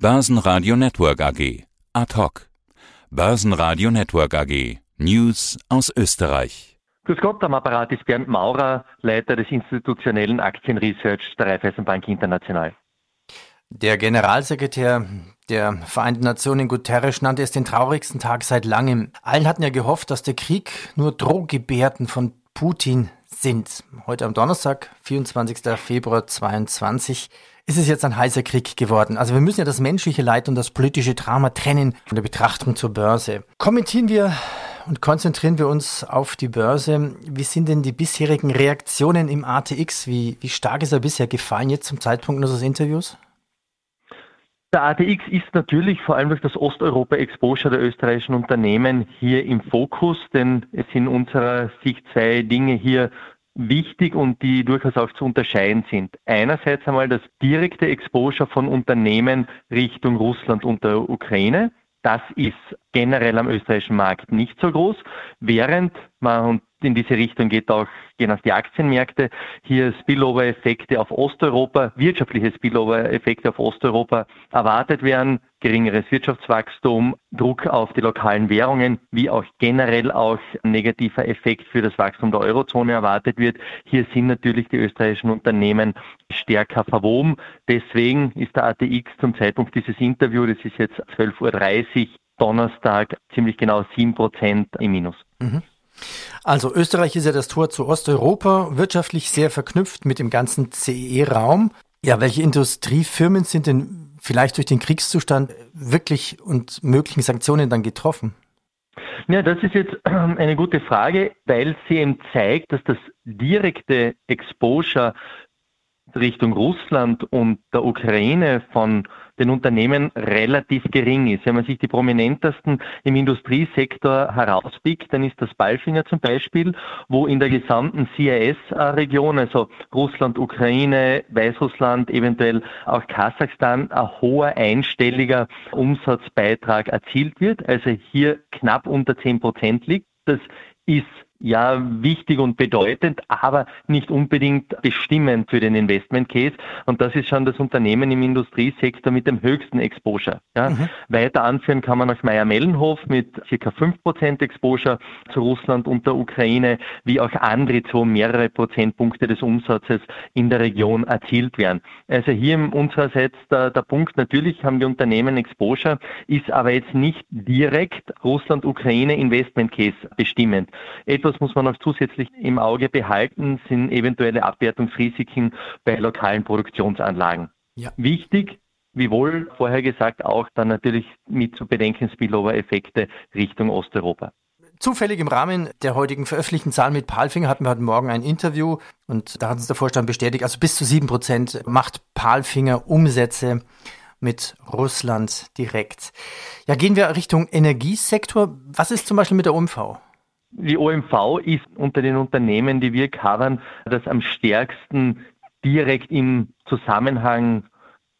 Börsenradio Network AG. Ad hoc. Börsenradio Network AG. News aus Österreich. Grüß Gott, am Apparat ist Bernd Maurer, Leiter des institutionellen Aktienresearch der Raiffeisenbank International. Der Generalsekretär der Vereinten Nationen Guterres nannte es den traurigsten Tag seit langem. Allen hatten ja gehofft, dass der Krieg nur Drohgebärden von Putin sind. Heute am Donnerstag, 24. Februar 2022, ist es jetzt ein heißer Krieg geworden. Also wir müssen ja das menschliche Leid und das politische Drama trennen von der Betrachtung zur Börse. Kommentieren wir und konzentrieren wir uns auf die Börse. Wie sind denn die bisherigen Reaktionen im ATX? Wie, wie stark ist er bisher gefallen jetzt zum Zeitpunkt unseres Interviews? Der ATX ist natürlich vor allem durch das Osteuropa-Exposure der österreichischen Unternehmen hier im Fokus, denn es sind unserer Sicht zwei Dinge hier wichtig und die durchaus auch zu unterscheiden sind. Einerseits einmal das direkte Exposure von Unternehmen Richtung Russland und der Ukraine. Das ist generell am österreichischen Markt nicht so groß, während man, und in diese Richtung geht auch gehen auch die Aktienmärkte, hier Spillover-Effekte auf Osteuropa, wirtschaftliche Spillover-Effekte auf Osteuropa erwartet werden, geringeres Wirtschaftswachstum, Druck auf die lokalen Währungen, wie auch generell auch ein negativer Effekt für das Wachstum der Eurozone erwartet wird. Hier sind natürlich die österreichischen Unternehmen stärker verwoben. Deswegen ist der ATX zum Zeitpunkt dieses Interviews, das ist jetzt 12.30 Uhr, Donnerstag, ziemlich genau 7% im Minus. Mhm. Also Österreich ist ja das Tor zu Osteuropa, wirtschaftlich sehr verknüpft mit dem ganzen CE-Raum. Ja, welche Industriefirmen sind denn vielleicht durch den Kriegszustand wirklich und möglichen Sanktionen dann getroffen? Ja, das ist jetzt eine gute Frage, weil sie eben zeigt, dass das direkte Exposure Richtung Russland und der Ukraine von den Unternehmen relativ gering ist. Wenn man sich die prominentesten im Industriesektor herauspickt, dann ist das Balfinger zum Beispiel, wo in der gesamten CIS-Region, also Russland, Ukraine, Weißrussland, eventuell auch Kasachstan, ein hoher einstelliger Umsatzbeitrag erzielt wird, also hier knapp unter 10 Prozent liegt. Das ist ja wichtig und bedeutend, aber nicht unbedingt bestimmend für den Investment Case. Und das ist schon das Unternehmen im Industriesektor mit dem höchsten Exposure. Ja. Mhm. Weiter anführen kann man auch Meier-Mellenhof mit circa 5% Exposure zu Russland und der Ukraine, wie auch andere, wo mehrere Prozentpunkte des Umsatzes in der Region erzielt werden. Also hier unsererseits der, der Punkt, natürlich haben die Unternehmen Exposure, ist aber jetzt nicht direkt Russland-Ukraine Investment Case bestimmend. Etwas etwas muss man noch zusätzlich im Auge behalten, sind eventuelle Abwertungsrisiken bei lokalen Produktionsanlagen. Ja. Wichtig, wie wohl vorher gesagt, auch dann natürlich mit zu bedenken Spillover-Effekte Richtung Osteuropa. Zufällig im Rahmen der heutigen veröffentlichten Zahlen mit Palfinger hatten wir heute Morgen ein Interview und da hat uns der Vorstand bestätigt, also bis zu sieben Prozent macht Palfinger Umsätze mit Russland direkt. Ja, gehen wir Richtung Energiesektor. Was ist zum Beispiel mit der OMV? Die OMV ist unter den Unternehmen, die wir covern, das am stärksten direkt im Zusammenhang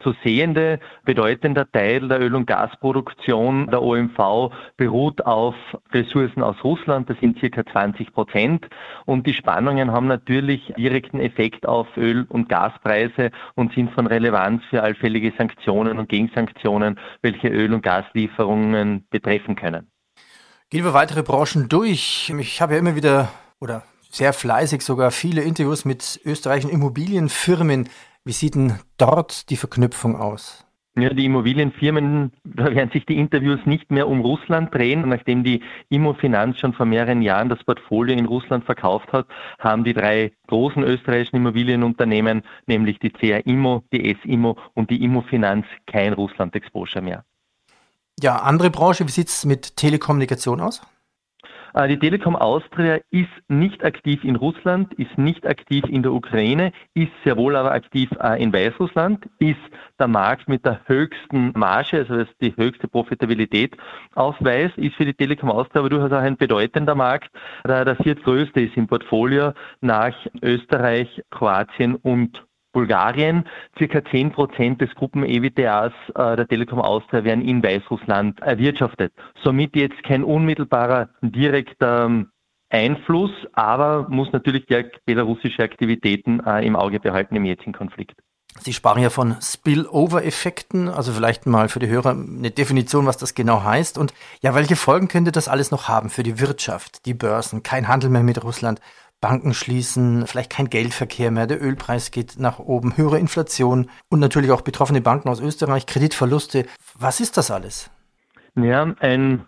zu sehende. Bedeutender Teil der Öl- und Gasproduktion der OMV beruht auf Ressourcen aus Russland. Das sind circa 20 Prozent. Und die Spannungen haben natürlich direkten Effekt auf Öl- und Gaspreise und sind von Relevanz für allfällige Sanktionen und Gegensanktionen, welche Öl- und Gaslieferungen betreffen können. Gehen wir weitere Branchen durch. Ich habe ja immer wieder oder sehr fleißig sogar viele Interviews mit österreichischen Immobilienfirmen. Wie sieht denn dort die Verknüpfung aus? Ja, die Immobilienfirmen, da werden sich die Interviews nicht mehr um Russland drehen. Nachdem die Immofinanz schon vor mehreren Jahren das Portfolio in Russland verkauft hat, haben die drei großen österreichischen Immobilienunternehmen, nämlich die CR Immo, die S Immo und die Immofinanz, kein Russland-Exposure mehr. Ja, andere Branche, wie sieht es mit Telekommunikation aus? Äh, die Telekom Austria ist nicht aktiv in Russland, ist nicht aktiv in der Ukraine, ist sehr wohl aber aktiv äh, in Weißrussland, ist der Markt mit der höchsten Marge, also das die höchste Profitabilität aufweist, ist für die Telekom Austria aber durchaus auch ein bedeutender Markt. Der, der viertgrößte ist im Portfolio nach Österreich, Kroatien und Bulgarien. Circa 10 Prozent des Gruppen-EWTAs äh, der Telekom Austria werden in Weißrussland erwirtschaftet. Somit jetzt kein unmittelbarer direkter ähm, Einfluss, aber muss natürlich belarussische Aktivitäten äh, im Auge behalten im jetzigen Konflikt. Sie sprachen ja von Spillover-Effekten, also vielleicht mal für die Hörer eine Definition, was das genau heißt. Und ja, welche Folgen könnte das alles noch haben für die Wirtschaft, die Börsen, kein Handel mehr mit Russland, Banken schließen, vielleicht kein Geldverkehr mehr, der Ölpreis geht nach oben, höhere Inflation und natürlich auch betroffene Banken aus Österreich, Kreditverluste. Was ist das alles? Ja, ein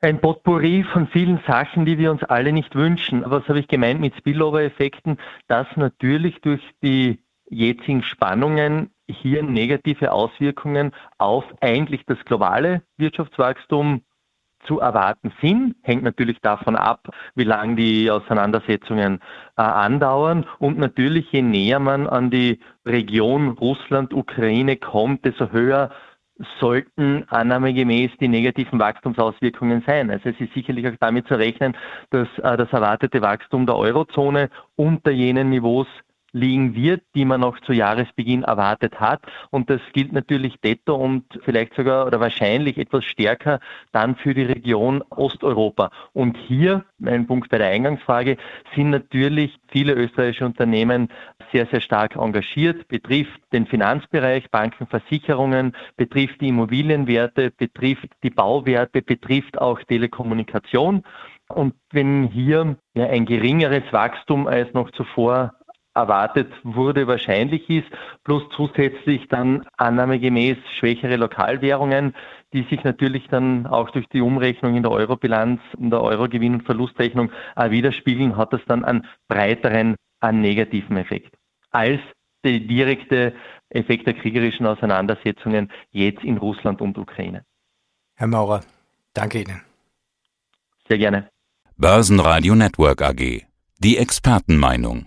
ein Potpourri von vielen Sachen, die wir uns alle nicht wünschen. Was habe ich gemeint mit Spillover-Effekten? Dass natürlich durch die jetzigen Spannungen hier negative Auswirkungen auf eigentlich das globale Wirtschaftswachstum zu erwarten sind. Hängt natürlich davon ab, wie lange die Auseinandersetzungen äh, andauern. Und natürlich, je näher man an die Region Russland, Ukraine kommt, desto höher sollten annahmegemäß die negativen Wachstumsauswirkungen sein. Also es ist sicherlich auch damit zu rechnen, dass äh, das erwartete Wachstum der Eurozone unter jenen Niveaus liegen wird, die man noch zu Jahresbeginn erwartet hat. Und das gilt natürlich detto und vielleicht sogar oder wahrscheinlich etwas stärker dann für die Region Osteuropa. Und hier, mein Punkt bei der Eingangsfrage, sind natürlich viele österreichische Unternehmen sehr, sehr stark engagiert, betrifft den Finanzbereich, Banken, Versicherungen, betrifft die Immobilienwerte, betrifft die Bauwerte, betrifft auch Telekommunikation. Und wenn hier ja, ein geringeres Wachstum als noch zuvor erwartet wurde, wahrscheinlich ist, plus zusätzlich dann annahmegemäß schwächere Lokalwährungen, die sich natürlich dann auch durch die Umrechnung in der Eurobilanz, in der Eurogewinn- und Verlustrechnung widerspiegeln, hat das dann einen breiteren, einen negativen Effekt als der direkte Effekt der kriegerischen Auseinandersetzungen jetzt in Russland und Ukraine. Herr Maurer, danke Ihnen. Sehr gerne. Börsenradio Network AG. Die Expertenmeinung.